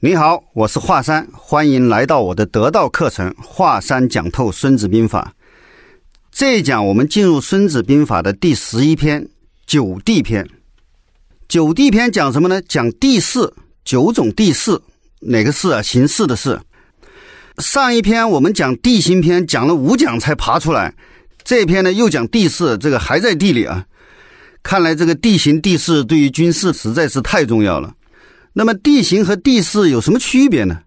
你好，我是华山，欢迎来到我的得道课程《华山讲透孙子兵法》。这一讲我们进入《孙子兵法》的第十一篇《九地篇》。九地篇讲什么呢？讲地势，九种地势，哪个势啊？形势的势。上一篇我们讲地形篇，讲了五讲才爬出来。这篇呢，又讲地势，这个还在地里啊。看来这个地形地势对于军事实在是太重要了。那么地形和地势有什么区别呢？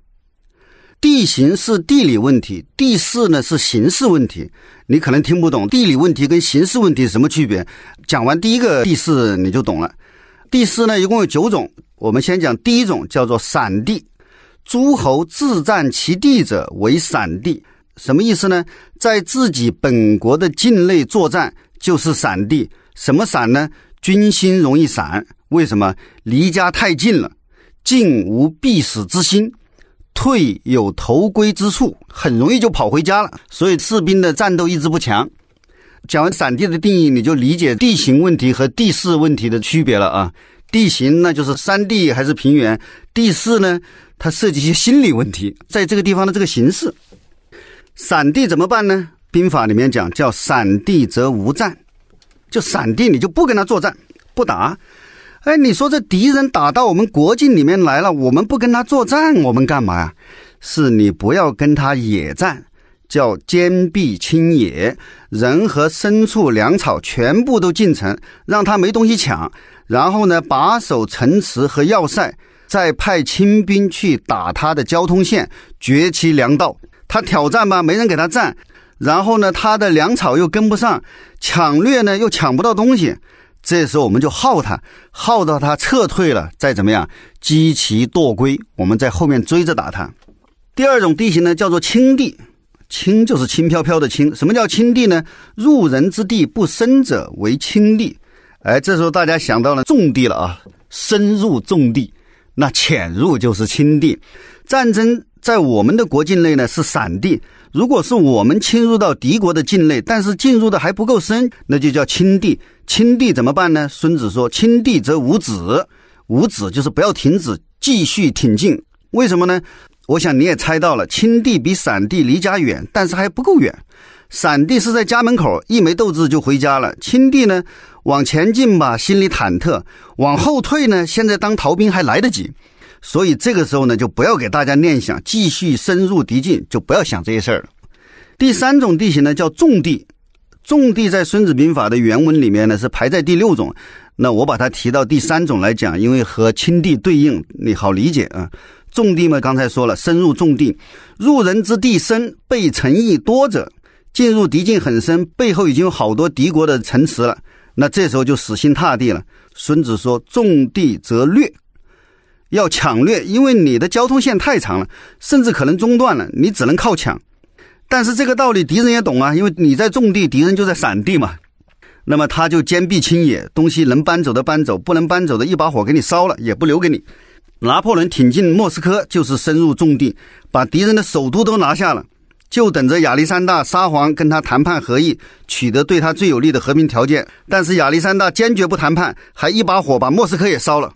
地形是地理问题，地势呢是形势问题。你可能听不懂地理问题跟形势问题什么区别。讲完第一个地势你就懂了。地势呢一共有九种，我们先讲第一种，叫做散地。诸侯自占其地者为散地，什么意思呢？在自己本国的境内作战就是散地。什么散呢？军心容易散，为什么？离家太近了。进无必死之心，退有投归之处，很容易就跑回家了。所以士兵的战斗意志不强。讲完散地的定义，你就理解地形问题和地势问题的区别了啊。地形那就是山地还是平原，地势呢，它涉及一些心理问题，在这个地方的这个形势。散地怎么办呢？兵法里面讲叫散地则无战，就散地你就不跟他作战，不打。哎，你说这敌人打到我们国境里面来了，我们不跟他作战，我们干嘛呀？是你不要跟他野战，叫坚壁清野，人和牲畜、粮草全部都进城，让他没东西抢。然后呢，把守城池和要塞，再派清兵去打他的交通线，绝其粮道。他挑战吧，没人给他战。然后呢，他的粮草又跟不上，抢掠呢又抢不到东西。这时候我们就耗他，耗到他撤退了，再怎么样击其堕归，我们在后面追着打他。第二种地形呢，叫做轻地，轻就是轻飘飘的轻。什么叫轻地呢？入人之地不深者为轻地。哎，这时候大家想到了重地了啊，深入重地，那潜入就是轻地。战争在我们的国境内呢是散地，如果是我们侵入到敌国的境内，但是进入的还不够深，那就叫轻地。轻地怎么办呢？孙子说：“轻地则无止，无止就是不要停止，继续挺进。为什么呢？我想你也猜到了，轻地比散地离家远，但是还不够远。散地是在家门口，一没斗志就回家了。轻地呢，往前进吧，心里忐忑；往后退呢，现在当逃兵还来得及。所以这个时候呢，就不要给大家念想继续深入敌境，就不要想这些事儿了。第三种地形呢，叫重地。”重地在《孙子兵法》的原文里面呢是排在第六种，那我把它提到第三种来讲，因为和轻地对应，你好理解啊。重地嘛，刚才说了，深入重地，入人之地深，被城邑多者，进入敌境很深，背后已经有好多敌国的城池了，那这时候就死心塌地了。孙子说：“重地则略，要抢掠，因为你的交通线太长了，甚至可能中断了，你只能靠抢。”但是这个道理敌人也懂啊，因为你在重地，敌人就在散地嘛。那么他就坚壁清野，东西能搬走的搬走，不能搬走的一把火给你烧了，也不留给你。拿破仑挺进莫斯科，就是深入重地，把敌人的首都都拿下了，就等着亚历山大沙皇跟他谈判和议，取得对他最有利的和平条件。但是亚历山大坚决不谈判，还一把火把莫斯科也烧了，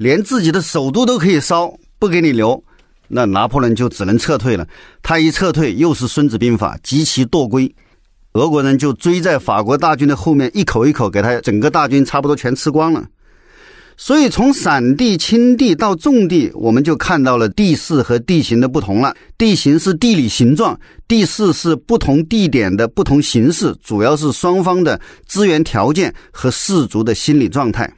连自己的首都都可以烧，不给你留。那拿破仑就只能撤退了。他一撤退，又是《孙子兵法》，极其堕归。俄国人就追在法国大军的后面，一口一口给他整个大军差不多全吃光了。所以从散地、轻地到重地，我们就看到了地势和地形的不同了。地形是地理形状，地势是不同地点的不同形式，主要是双方的资源条件和士卒的心理状态。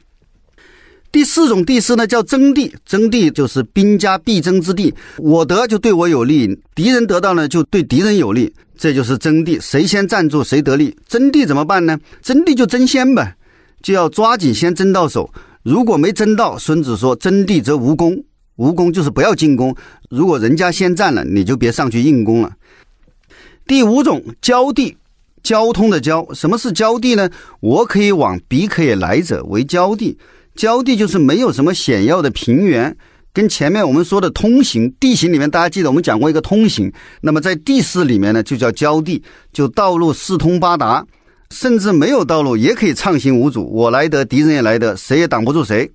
第四种地势呢，叫争地。争地就是兵家必争之地，我得就对我有利，敌人得到呢就对敌人有利，这就是争地。谁先站住谁得利。争地怎么办呢？争地就争先呗，就要抓紧先争到手。如果没争到，孙子说：“争地则无功。”无功就是不要进攻。如果人家先占了，你就别上去硬攻了。第五种交地，交通的交。什么是交地呢？我可以往，彼可以来者为交地。交地就是没有什么险要的平原，跟前面我们说的通行地形里面，大家记得我们讲过一个通行。那么在地势里面呢，就叫交地，就道路四通八达，甚至没有道路也可以畅行无阻，我来得，敌人也来得，谁也挡不住谁。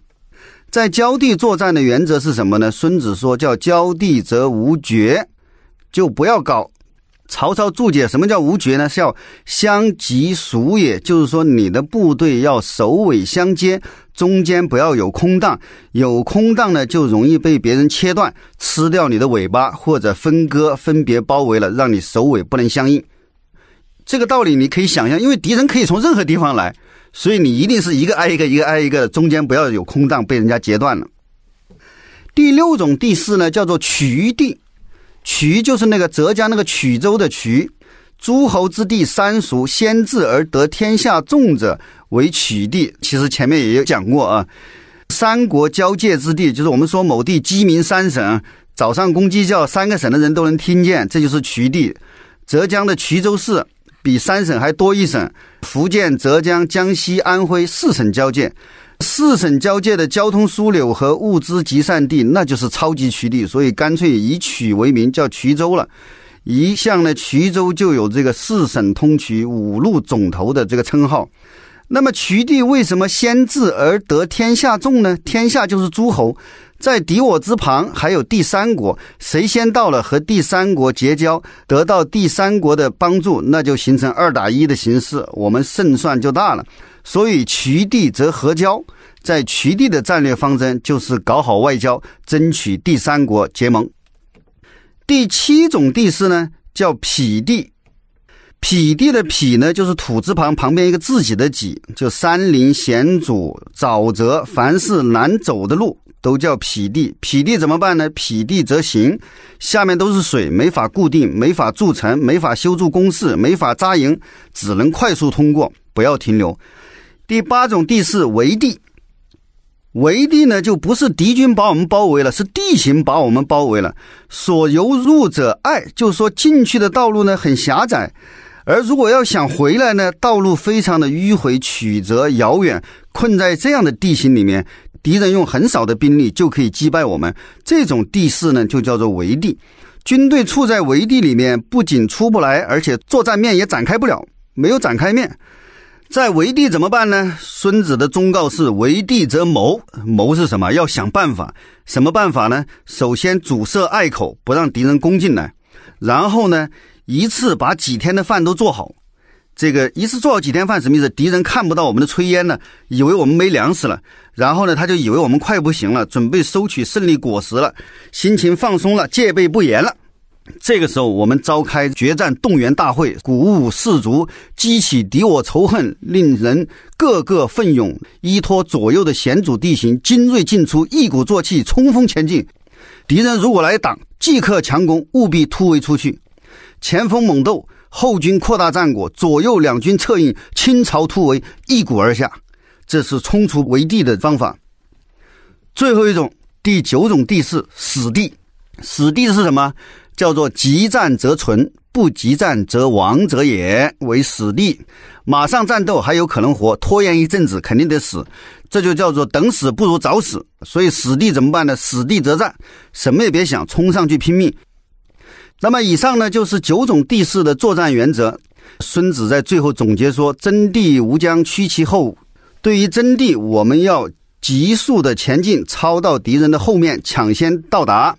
在交地作战的原则是什么呢？孙子说叫交地则无决，就不要搞。曹操注解什么叫无决呢？是要相及属也，就是说你的部队要首尾相接，中间不要有空档，有空档呢就容易被别人切断，吃掉你的尾巴，或者分割分别包围了，让你首尾不能相应。这个道理你可以想象，因为敌人可以从任何地方来，所以你一定是一个挨一个，一个挨一个的，中间不要有空档被人家截断了。第六种地势呢，叫做渠地。衢就是那个浙江那个衢州的衢，诸侯之地三俗，先至而得天下重者为衢地。其实前面也有讲过啊，三国交界之地，就是我们说某地鸡鸣三省，早上公鸡叫，三个省的人都能听见，这就是衢地。浙江的衢州市比三省还多一省，福建、浙江、江西、安徽四省交界。四省交界的交通枢纽和物资集散地，那就是超级衢地，所以干脆以衢为名，叫衢州了。一向呢，衢州就有这个四省通衢、五路总头的这个称号。那么，衢地为什么先至而得天下重呢？天下就是诸侯，在敌我之旁还有第三国，谁先到了和第三国结交，得到第三国的帮助，那就形成二打一的形式，我们胜算就大了。所以，衢地则合交，在衢地的战略方针就是搞好外交，争取第三国结盟。第七种地势呢，叫匹地。匹地的匹呢，就是土字旁旁边一个自己的己，就山林险阻、沼泽，凡是难走的路都叫匹地。匹地怎么办呢？匹地则行，下面都是水，没法固定，没法筑城，没法修筑工事，没法扎营，只能快速通过，不要停留。第八种地势围地，围地呢就不是敌军把我们包围了，是地形把我们包围了。所由入者隘，就是说进去的道路呢很狭窄，而如果要想回来呢，道路非常的迂回曲折遥远。困在这样的地形里面，敌人用很少的兵力就可以击败我们。这种地势呢就叫做围地。军队处在围地里面，不仅出不来，而且作战面也展开不了，没有展开面。在围地怎么办呢？孙子的忠告是：围地则谋。谋是什么？要想办法。什么办法呢？首先阻塞隘口，不让敌人攻进来。然后呢，一次把几天的饭都做好。这个一次做好几天饭什么意思？敌人看不到我们的炊烟了，以为我们没粮食了。然后呢，他就以为我们快不行了，准备收取胜利果实了，心情放松了，戒备不严了。这个时候，我们召开决战动员大会，鼓舞士卒，激起敌我仇恨，令人个个奋勇，依托左右的险阻地形，精锐进出，一鼓作气，冲锋前进。敌人如果来挡，即刻强攻，务必突围出去。前锋猛斗，后军扩大战果，左右两军策应，倾巢突围，一鼓而下。这是冲出围地的方法。最后一种，第九种地势，死地。死地是什么？叫做急战则存，不急战则亡者也，为死地。马上战斗还有可能活，拖延一阵子肯定得死，这就叫做等死不如早死。所以死地怎么办呢？死地则战，什么也别想，冲上去拼命。那么以上呢，就是九种地势的作战原则。孙子在最后总结说：“争地无将屈其后。”对于争地，我们要急速的前进，超到敌人的后面，抢先到达。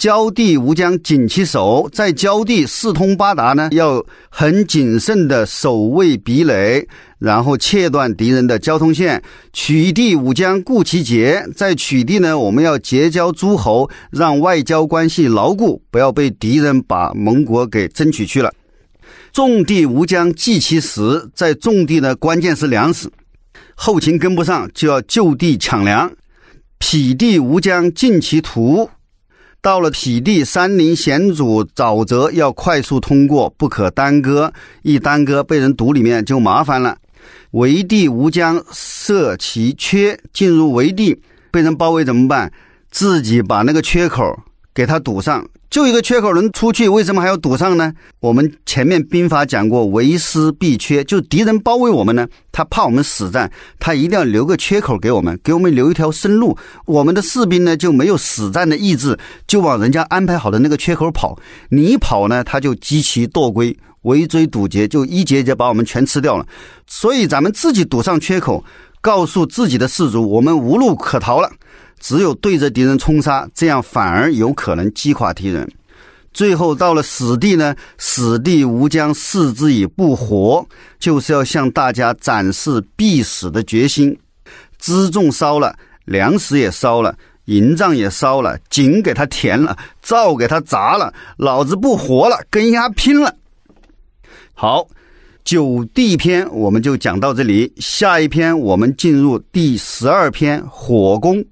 交地无将紧其手，在交地四通八达呢，要很谨慎的守卫壁垒，然后切断敌人的交通线。取地无将固其节，在取地呢，我们要结交诸侯，让外交关系牢固，不要被敌人把盟国给争取去了。种地无将济其食，在种地呢，关键是粮食，后勤跟不上就要就地抢粮。匹地无将尽其土。到了匹地，山林险阻，沼泽要快速通过，不可耽搁。一耽搁，被人堵里面就麻烦了。围地无疆设其缺，进入围地被人包围怎么办？自己把那个缺口给它堵上。就一个缺口能出去，为什么还要堵上呢？我们前面兵法讲过，为师必缺，就敌人包围我们呢，他怕我们死战，他一定要留个缺口给我们，给我们留一条生路。我们的士兵呢就没有死战的意志，就往人家安排好的那个缺口跑。你一跑呢，他就激其堕归，围追堵截，就一节节把我们全吃掉了。所以咱们自己堵上缺口，告诉自己的士卒，我们无路可逃了。只有对着敌人冲杀，这样反而有可能击垮敌人。最后到了死地呢，死地无将视之以不活，就是要向大家展示必死的决心。辎重烧了，粮食也烧了，营帐也烧了，井给他填了，灶给他砸了，老子不活了，跟丫拼了！好，九地篇我们就讲到这里，下一篇我们进入第十二篇火攻。